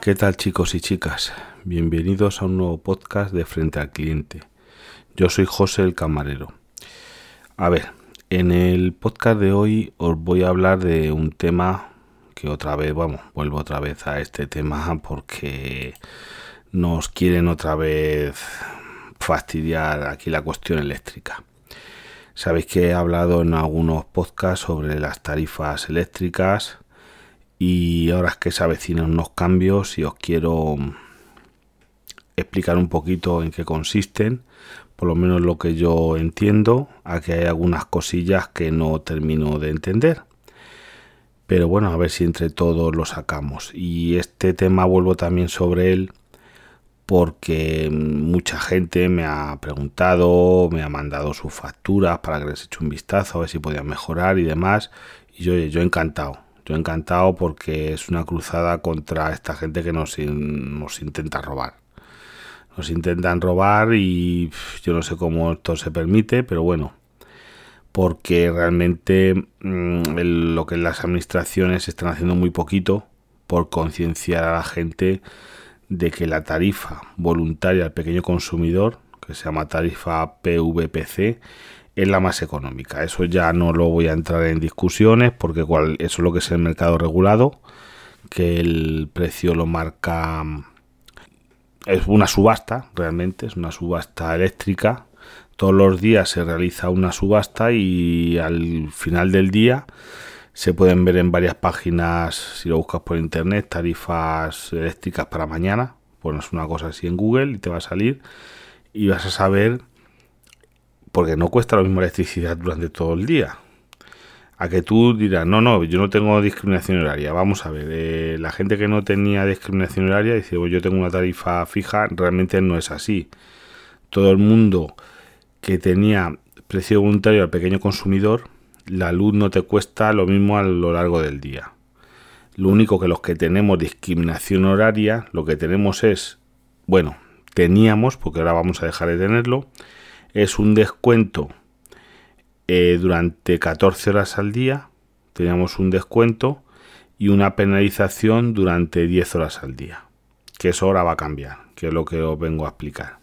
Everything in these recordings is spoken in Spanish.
¿Qué tal chicos y chicas? Bienvenidos a un nuevo podcast de Frente al Cliente. Yo soy José el Camarero. A ver, en el podcast de hoy os voy a hablar de un tema que otra vez, vamos, vuelvo otra vez a este tema porque nos quieren otra vez fastidiar aquí la cuestión eléctrica. Sabéis que he hablado en algunos podcasts sobre las tarifas eléctricas y ahora es que se avecinan unos cambios y os quiero explicar un poquito en qué consisten, por lo menos lo que yo entiendo, a que hay algunas cosillas que no termino de entender. Pero bueno, a ver si entre todos lo sacamos. Y este tema vuelvo también sobre él porque mucha gente me ha preguntado, me ha mandado sus facturas para que les eche un vistazo, a ver si podían mejorar y demás. Y yo, yo encantado, encantado porque es una cruzada contra esta gente que nos, nos intenta robar. Nos intentan robar y yo no sé cómo esto se permite, pero bueno, porque realmente mm, lo que las administraciones están haciendo muy poquito por concienciar a la gente de que la tarifa voluntaria al pequeño consumidor, que se llama tarifa PVPC, es la más económica. Eso ya no lo voy a entrar en discusiones porque eso es lo que es el mercado regulado, que el precio lo marca es una subasta, realmente es una subasta eléctrica. Todos los días se realiza una subasta y al final del día se pueden ver en varias páginas, si lo buscas por internet, tarifas eléctricas para mañana. Pones una cosa así en Google y te va a salir y vas a saber porque no cuesta lo mismo electricidad durante todo el día. A que tú dirás, no, no, yo no tengo discriminación horaria. Vamos a ver, eh, la gente que no tenía discriminación horaria dice, yo tengo una tarifa fija, realmente no es así. Todo el mundo que tenía precio voluntario al pequeño consumidor, la luz no te cuesta lo mismo a lo largo del día. Lo único que los que tenemos discriminación horaria, lo que tenemos es, bueno, teníamos, porque ahora vamos a dejar de tenerlo, es un descuento eh, durante 14 horas al día, teníamos un descuento y una penalización durante 10 horas al día, que eso ahora va a cambiar, que es lo que os vengo a explicar.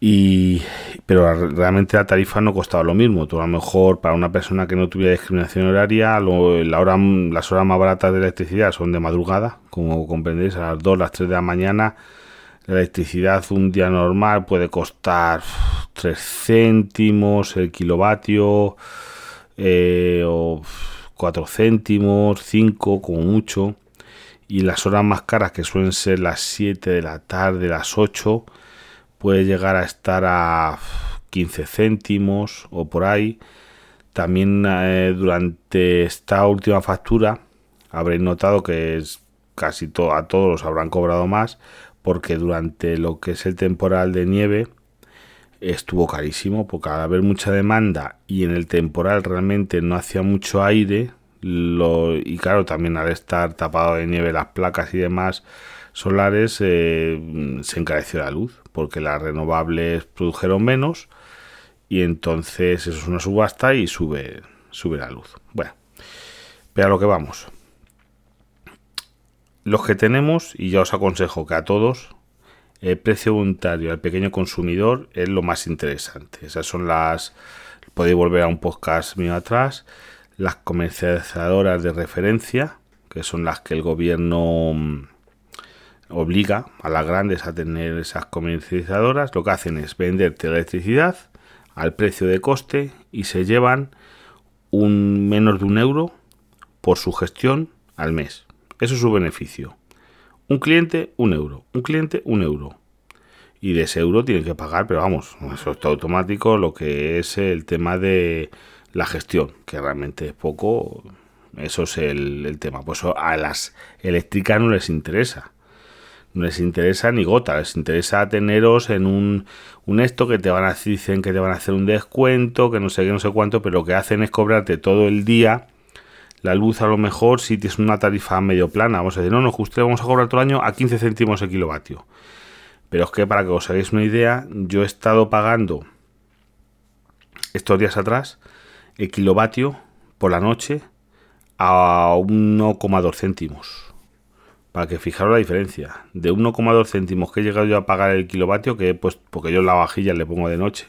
Y, pero realmente la tarifa no costaba lo mismo. Tú a lo mejor para una persona que no tuviera discriminación horaria, la hora, las horas más baratas de electricidad son de madrugada, como comprendéis, a las 2, las 3 de la mañana la electricidad un día normal puede costar 3 céntimos el kilovatio eh, o 4 céntimos, 5 como mucho. Y las horas más caras que suelen ser las 7 de la tarde, las 8, puede llegar a estar a 15 céntimos o por ahí. También eh, durante esta última factura habréis notado que es casi a todos los habrán cobrado más porque durante lo que es el temporal de nieve estuvo carísimo, porque al haber mucha demanda y en el temporal realmente no hacía mucho aire, y claro, también al estar tapado de nieve las placas y demás solares, eh, se encareció la luz, porque las renovables produjeron menos, y entonces eso es una subasta y sube, sube la luz. Bueno, pero lo que vamos los que tenemos, y ya os aconsejo que a todos, el precio voluntario al pequeño consumidor es lo más interesante. Esas son las, podéis volver a un podcast mío atrás, las comercializadoras de referencia, que son las que el gobierno mm, obliga a las grandes a tener esas comercializadoras. Lo que hacen es venderte electricidad al precio de coste y se llevan un menos de un euro por su gestión al mes. Eso es su beneficio. Un cliente, un euro. Un cliente, un euro. Y de ese euro tienen que pagar, pero vamos, eso está automático, lo que es el tema de la gestión, que realmente es poco. Eso es el, tema. Pues a las eléctricas no les interesa. No les interesa ni gota, les interesa teneros en un, esto que te van a dicen que te van a hacer un descuento, que no sé qué, no sé cuánto, pero lo que hacen es cobrarte todo el día la luz a lo mejor si tienes una tarifa medio plana, vamos a decir, no, no, justo vamos a cobrar todo el año a 15 céntimos el kilovatio. Pero es que para que os hagáis una idea, yo he estado pagando estos días atrás el kilovatio por la noche a 1,2 céntimos. para que fijaros la diferencia. De 1,2 céntimos que he llegado yo a pagar el kilovatio, que pues porque yo la vajilla le pongo de noche.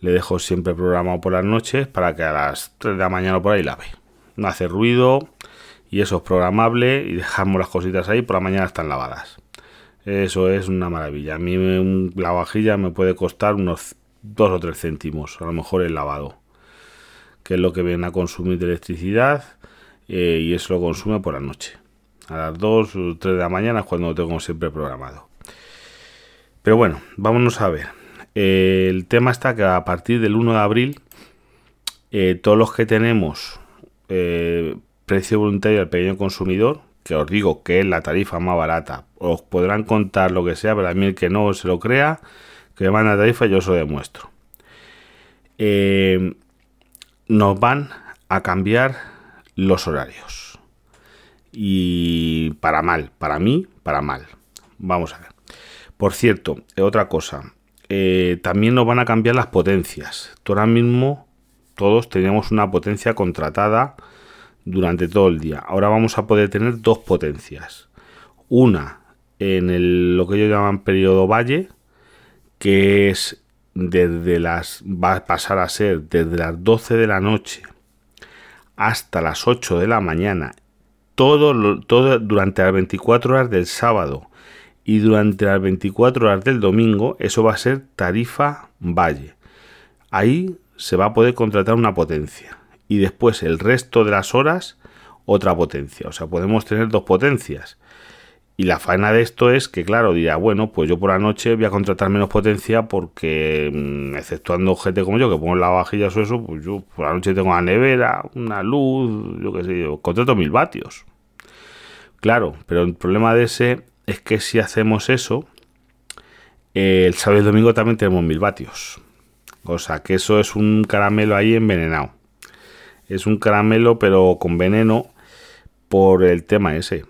Le dejo siempre programado por las noches para que a las 3 de la mañana por ahí lave. No hace ruido y eso es programable y dejamos las cositas ahí, por la mañana están lavadas. Eso es una maravilla. A mí la vajilla me puede costar unos 2 o 3 céntimos, a lo mejor el lavado, que es lo que viene a consumir de electricidad eh, y eso lo consume por la noche. A las 2 o 3 de la mañana es cuando lo tengo siempre programado. Pero bueno, vámonos a ver. Eh, el tema está que a partir del 1 de abril, eh, todos los que tenemos eh, precio voluntario al pequeño consumidor, que os digo que es la tarifa más barata, os podrán contar lo que sea, pero a mí el que no se lo crea, que me manda tarifa, yo os lo demuestro. nos van a cambiar los horarios y para mal, para mí, para mal. Vamos a ver. Por cierto, otra cosa, eh, también nos van a cambiar las potencias. ahora mismo todos teníamos una potencia contratada durante todo el día. Ahora vamos a poder tener dos potencias. Una en lo que ellos llaman periodo valle, que es desde las va a pasar a ser desde las 12 de la noche hasta las 8 de la mañana todo, todo durante las 24 horas del sábado y durante las 24 horas del domingo, eso va a ser tarifa valle. Ahí se va a poder contratar una potencia y después el resto de las horas otra potencia. O sea, podemos tener dos potencias. Y la faena de esto es que, claro, dirá, bueno, pues yo por la noche voy a contratar menos potencia porque, mm, exceptuando gente como yo que pongo la vajilla o eso, pues yo por la noche tengo una nevera, una luz, yo qué sé, yo contrato mil vatios. Claro, pero el problema de ese es que si hacemos eso, el sábado y domingo también tenemos mil vatios. O sea que eso es un caramelo ahí envenenado. Es un caramelo pero con veneno por el tema ese.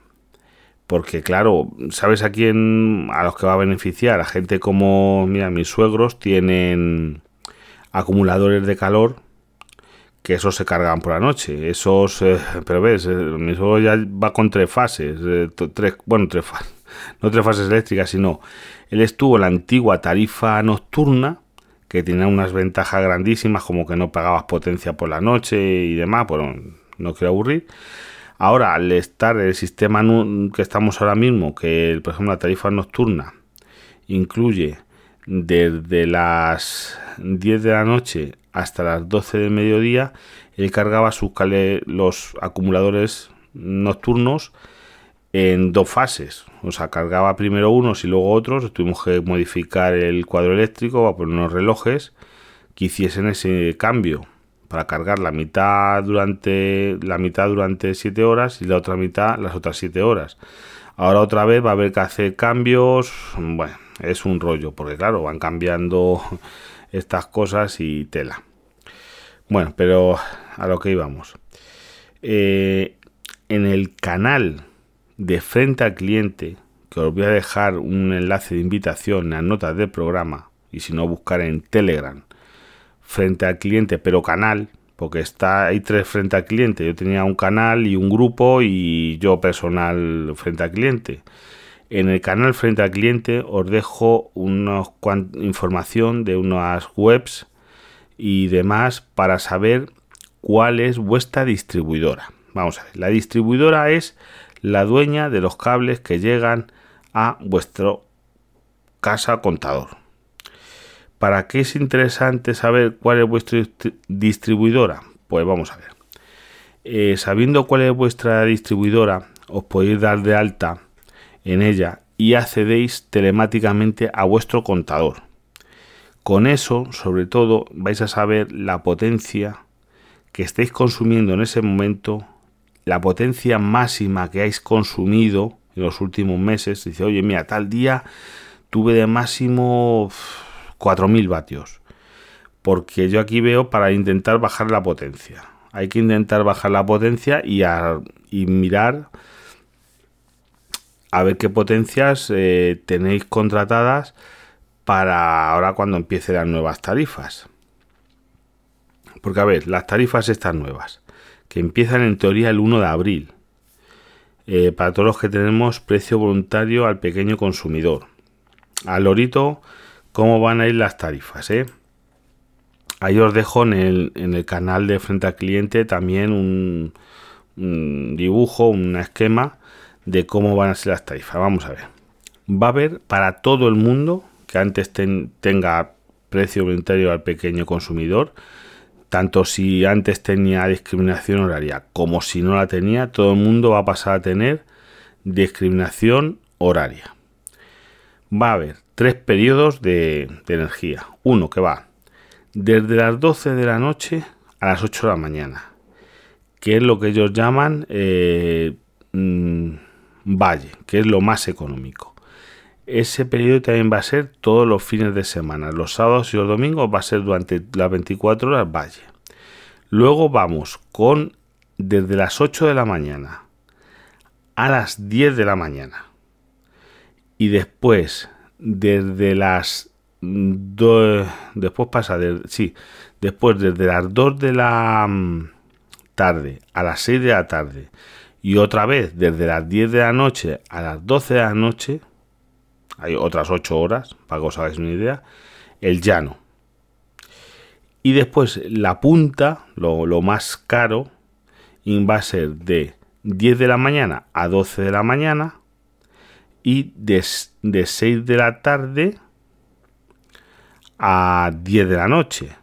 Porque claro, ¿sabes a quién, a los que va a beneficiar? A gente como, mira, mis suegros tienen acumuladores de calor que esos se cargan por la noche. Esos, eh, pero ves, eh, mi suegro ya va con tres fases, eh, tres, bueno, tres fases, no tres fases eléctricas, sino él estuvo en la antigua tarifa nocturna, que tenía unas ventajas grandísimas, como que no pagabas potencia por la noche y demás, pero no quiero aburrir. Ahora, al estar el sistema que estamos ahora mismo, que por ejemplo la tarifa nocturna incluye desde las 10 de la noche hasta las 12 del mediodía, él cargaba sus los acumuladores nocturnos en dos fases. O sea, cargaba primero unos y luego otros. Tuvimos que modificar el cuadro eléctrico a poner unos relojes que hiciesen ese cambio para cargar la mitad durante la mitad durante 7 horas y la otra mitad las otras 7 horas. Ahora otra vez va a haber que hacer cambios, bueno, es un rollo, porque claro, van cambiando estas cosas y tela. Bueno, pero a lo que íbamos. Eh, en el canal de frente al cliente, que os voy a dejar un enlace de invitación en las notas del programa, y si no buscar en Telegram, frente al cliente, pero canal, porque está hay tres frente al cliente. Yo tenía un canal y un grupo y yo personal frente al cliente. En el canal frente al cliente os dejo una información de unas webs y demás para saber cuál es vuestra distribuidora. Vamos a ver, la distribuidora es la dueña de los cables que llegan a vuestro casa contador. ¿Para qué es interesante saber cuál es vuestra distribuidora? Pues vamos a ver. Eh, sabiendo cuál es vuestra distribuidora, os podéis dar de alta en ella y accedéis telemáticamente a vuestro contador. Con eso, sobre todo, vais a saber la potencia que estáis consumiendo en ese momento, la potencia máxima que hayáis consumido en los últimos meses. Dice, oye, mira, tal día tuve de máximo 4.000 vatios. Porque yo aquí veo para intentar bajar la potencia. Hay que intentar bajar la potencia y, y mirar a ver qué potencias eh, tenéis contratadas para ahora cuando empiecen las nuevas tarifas. Porque a ver, las tarifas estas nuevas, que empiezan en teoría el 1 de abril. eh, para todos los que tenemos precio voluntario al pequeño consumidor. Al lorito, cómo van a ir las tarifas. Eh? Ahí os dejo en el, canal de frente al cliente también un, dibujo, un esquema de cómo van a ser las tarifas. Vamos a ver. Va a haber para todo el mundo que antes tenga precio voluntario al pequeño consumidor, tanto si antes tenía discriminación horaria como si no la tenía, todo el mundo va a pasar a tener discriminación horaria. Va a haber tres periodos de, energía. Uno que va desde las 12 de la noche a las 8 de la mañana, que es lo que ellos llaman eh, mm, valle, que es lo más económico. Ese periodo también va a ser todos los fines de semana, los sábados y los domingos va a ser durante las 24 horas valle. Luego vamos con desde las 8 de la mañana a las 10 de la mañana. Y después desde las después pasa de, sí, después desde las 2 de la mm, tarde a las 6 de la tarde y otra vez desde las 10 de la noche a las 12 de la noche, hay otras 8 horas, para que os hagáis una idea, el llano. Y después la punta, lo, lo más caro, va a ser de 10 de la mañana a 12 de la mañana y de, de 6 de la tarde a 10 de la noche.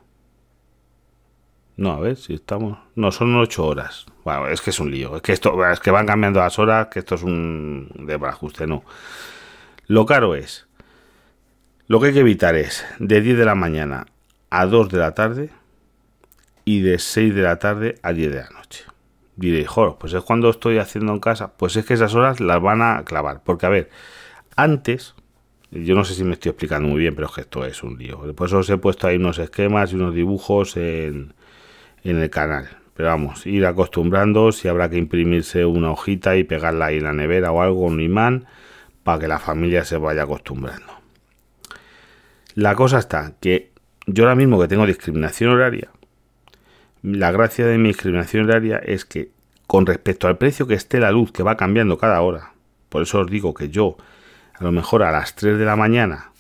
No, a ver si estamos. No, son 8 horas. Bueno, es que es un lío. Es que esto, es que van cambiando las horas, que esto es un de ajuste, no. Lo caro es. Lo que hay que evitar es de 10 de la mañana a 2 de la tarde y de 6 de la tarde a 10 de la noche diréis, joder, pues es cuando estoy haciendo en casa. Pues es que esas horas las van a clavar. Porque, a ver, antes, yo no sé si me estoy explicando muy bien, pero es que esto es un lío. Después os he puesto ahí unos esquemas y unos dibujos en, en el canal. Pero vamos, ir acostumbrando, si habrá que imprimirse una hojita y pegarla ahí en la nevera o algo, un imán, para que la familia se vaya acostumbrando. La cosa está que yo ahora mismo que tengo discriminación horaria, la gracia de mi discriminación horaria es que con respecto al precio que esté la luz, que va cambiando cada hora, por eso os digo que yo, a lo mejor a las 3 de la mañana,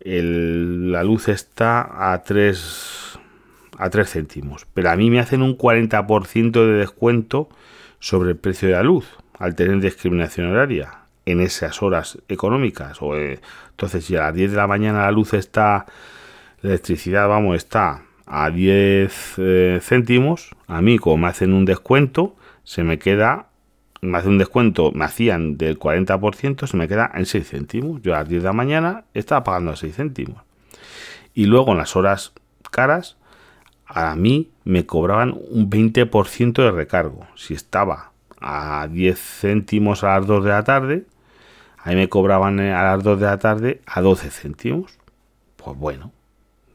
la luz está a 3, a 3 céntimos, pero a mí me hacen un 40% de descuento sobre el precio de la luz, al tener discriminación horaria en esas horas económicas. O, eh, entonces, si a las 10 de la mañana la luz está, la electricidad, vamos, está a 10 eh, céntimos, a mí como me hacen un descuento, se me queda, me hace un descuento, me hacían del 40%, se me queda en 6 céntimos. Yo a las 10 de la mañana estaba pagando a 6 céntimos. Y luego en las horas caras, a mí me cobraban un 20% de recargo. Si estaba a 10 céntimos a las 2 de la tarde, ahí me cobraban a las 2 de la tarde a 12 céntimos. Pues bueno,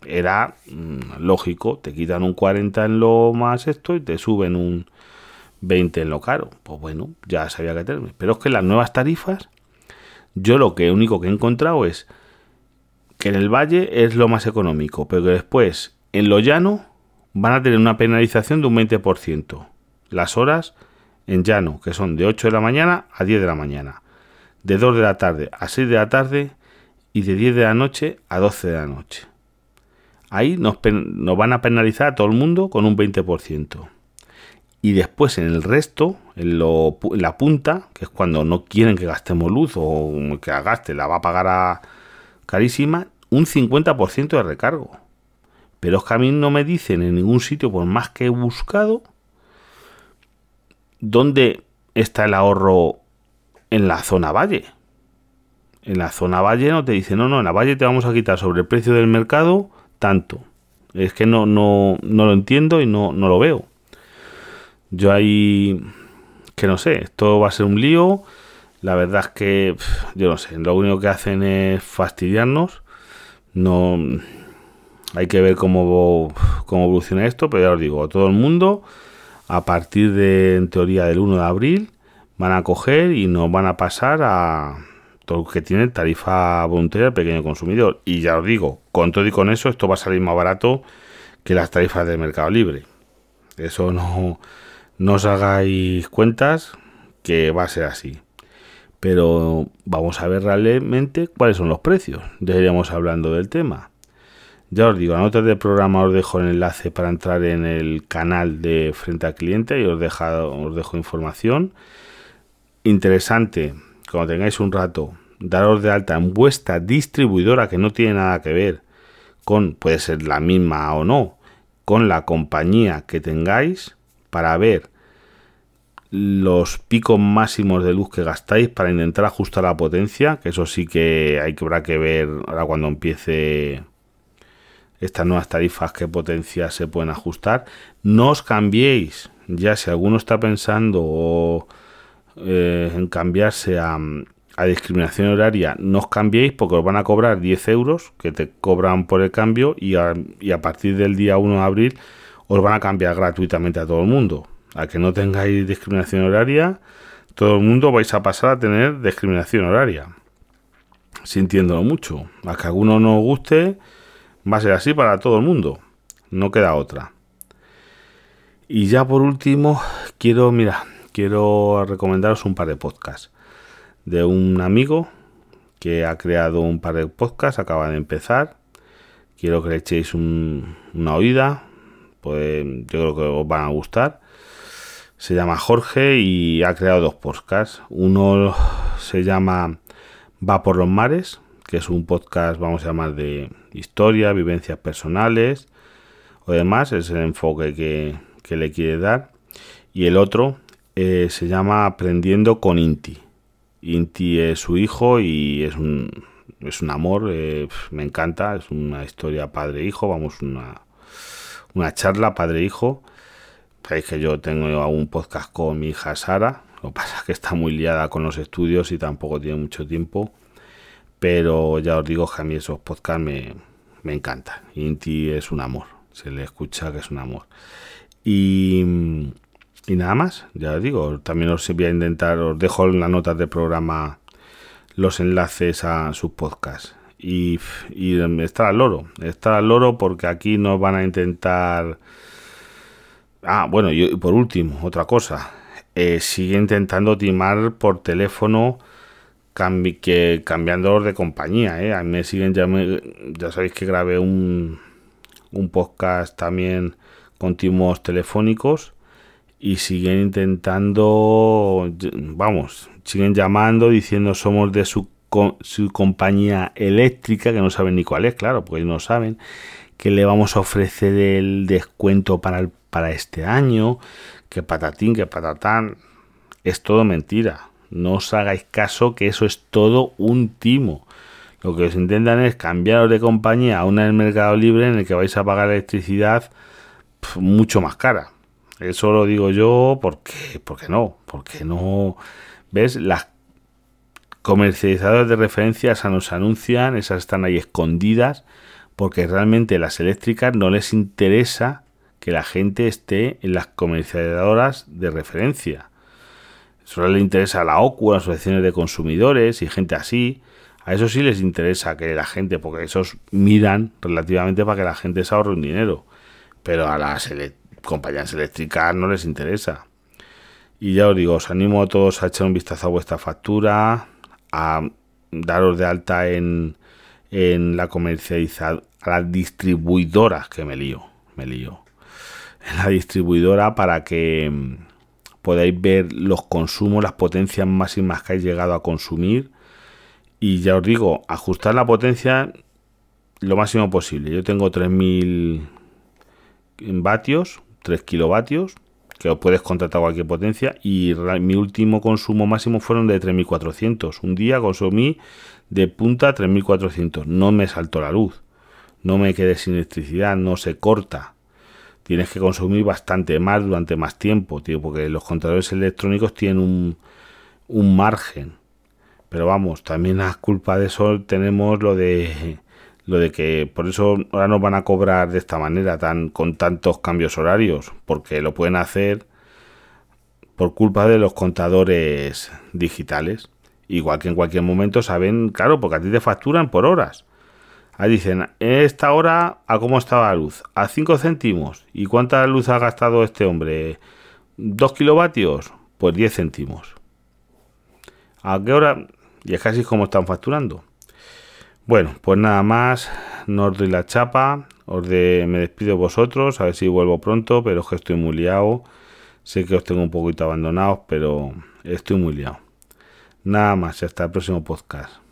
era mm, lógico, te quitan un 40 en lo más esto y te suben un 20 en lo caro. Pues bueno, ya sabía que tenerme. Pero es que las nuevas tarifas, yo lo que único que he encontrado es que en el valle es lo más económico, pero que después en lo llano van a tener una penalización de un 20%. Las horas en llano, que son de 8 de la mañana a 10 de la mañana, de 2 de la tarde a 6 de la tarde y de 10 de la noche a 12 de la noche ahí nos, van a penalizar a todo el mundo con un 20%. Y después en el resto, en, la punta, que es cuando no quieren que gastemos luz o que la gaste, la va a pagar a carísima, un 50% de recargo. Pero es que a mí no me dicen en ningún sitio, por más que he buscado, dónde está el ahorro en la zona valle. En la zona valle no te dicen, no, no, en la valle te vamos a quitar sobre el precio del mercado tanto. Es que no, no, no lo entiendo y no, no lo veo. Yo ahí, que no sé, esto va a ser un lío. La verdad es que, yo no sé, lo único que hacen es fastidiarnos. No, hay que ver cómo, cómo evoluciona esto, pero ya os digo, todo el mundo, a partir de, en teoría, del 1 de abril, van a coger y nos van a pasar a, todo que tiene tarifa voluntaria al pequeño consumidor. Y ya os digo, con todo y con eso, esto va a salir más barato que las tarifas del mercado libre. Eso no, no os hagáis cuentas, que va a ser así. Pero vamos a ver realmente cuáles son los precios. Ya iríamos hablando del tema. Ya os digo, a notas del programa os dejo el enlace para entrar en el canal de Frente al Cliente y os, os dejo información. Interesante, cuando tengáis un rato, daros de alta en vuestra distribuidora que no tiene nada que ver con, puede ser la misma o no, con la compañía que tengáis para ver los picos máximos de luz que gastáis para intentar ajustar la potencia, que eso sí que hay que habrá que ver ahora cuando empiece estas nuevas tarifas, qué potencia se pueden ajustar. No os cambiéis, ya si alguno está pensando eh, en cambiarse a, discriminación horaria, no os cambiéis porque os van a cobrar 10 euros que te cobran por el cambio y a, partir del día 1 de abril os van a cambiar gratuitamente a todo el mundo. A que no tengáis discriminación horaria, todo el mundo vais a pasar a tener discriminación horaria. Sintiéndolo mucho. A que alguno no os guste, Va a ser así para todo el mundo. No queda otra. Y ya por último, quiero, mira, quiero recomendaros un par de podcasts. De un amigo que ha creado un par de podcasts, acaba de empezar. Quiero que le echéis una oída. Pues yo creo que os van a gustar. Se llama Jorge y ha creado dos podcasts. Uno se llama Va por los mares, que es un podcast, vamos a llamar, de historia, vivencias personales o demás, es el enfoque que, le quiere dar. Y el otro eh, se llama Aprendiendo con Inti. Inti es su hijo y es un, es un amor, eh, me encanta, es una historia padre-hijo, vamos, una, una charla padre-hijo. Sabéis que yo tengo un podcast con mi hija Sara, lo que pasa es que está muy liada con los estudios y tampoco tiene mucho tiempo pero ya os digo que a mí esos podcasts me, me encantan. Inti es un amor, se le escucha que es un amor. Y, nada más, ya os digo, también os voy a intentar, os dejo en las notas del programa los enlaces a sus podcasts. Y, y estar al loro, estar al loro porque aquí nos van a intentar... Ah, bueno, y por último, otra cosa. Eh, sigue intentando timar por teléfono que cambiando de compañía. ¿eh? A mí me siguen, ya, ya sabéis que grabé un, un podcast también con timos telefónicos y siguen intentando, vamos, siguen llamando diciendo somos de su, su compañía eléctrica, que no saben ni cuál es, claro, porque no saben, que le vamos a ofrecer el descuento para, para este año, que patatín, que patatán, es todo mentira no os hagáis caso que eso es todo un timo. Lo que os intentan es cambiaros de compañía a una del mercado libre en el que vais a pagar electricidad mucho más cara. Eso lo digo yo porque, porque no, porque no. ¿Ves? Las comercializadoras de referencia se nos anuncian, esas están ahí escondidas, porque realmente las eléctricas no les interesa que la gente esté en las comercializadoras de referencia. Solo le interesa a la OCU, asociaciones de consumidores y gente así. A eso sí les interesa que la gente, porque esos miran relativamente para que la gente se ahorre un dinero. Pero a las compañías eléctricas no les interesa. Y ya os digo, os animo a todos a echar un vistazo a vuestra factura, a daros de alta en, en la comercializadora, a las distribuidoras, que me lío, me lío. En la distribuidora para que podéis ver los consumos, las potencias máximas que habéis llegado a consumir. Y ya os digo, ajustar la potencia lo máximo posible. Yo tengo 3000 vatios, 3 kilovatios, que puedes contratar cualquier potencia. Y mi último consumo máximo fueron de 3400. Un día consumí de punta 3400. No me saltó la luz. No me quedé sin electricidad, no se corta tienes que consumir bastante más durante más tiempo, tío, porque los contadores electrónicos tienen un, un margen. Pero vamos, también a culpa de eso tenemos lo de lo de que por eso ahora nos van a cobrar de esta manera tan con tantos cambios horarios, porque lo pueden hacer por culpa de los contadores digitales. Igual que en cualquier momento saben, claro, porque a ti te facturan por horas. Ahí dicen, en esta hora, ¿a cómo estaba la luz? A 5 céntimos. ¿Y cuánta luz ha gastado este hombre? ¿2 kilovatios? Pues 10 céntimos. ¿A qué hora? Y es casi como están facturando. Bueno, pues nada más, no os doy la chapa, os me despido vosotros, a ver si vuelvo pronto, pero es que estoy muy liado. Sé que os tengo un poquito abandonados, pero estoy muy liado. Nada más, hasta el próximo podcast.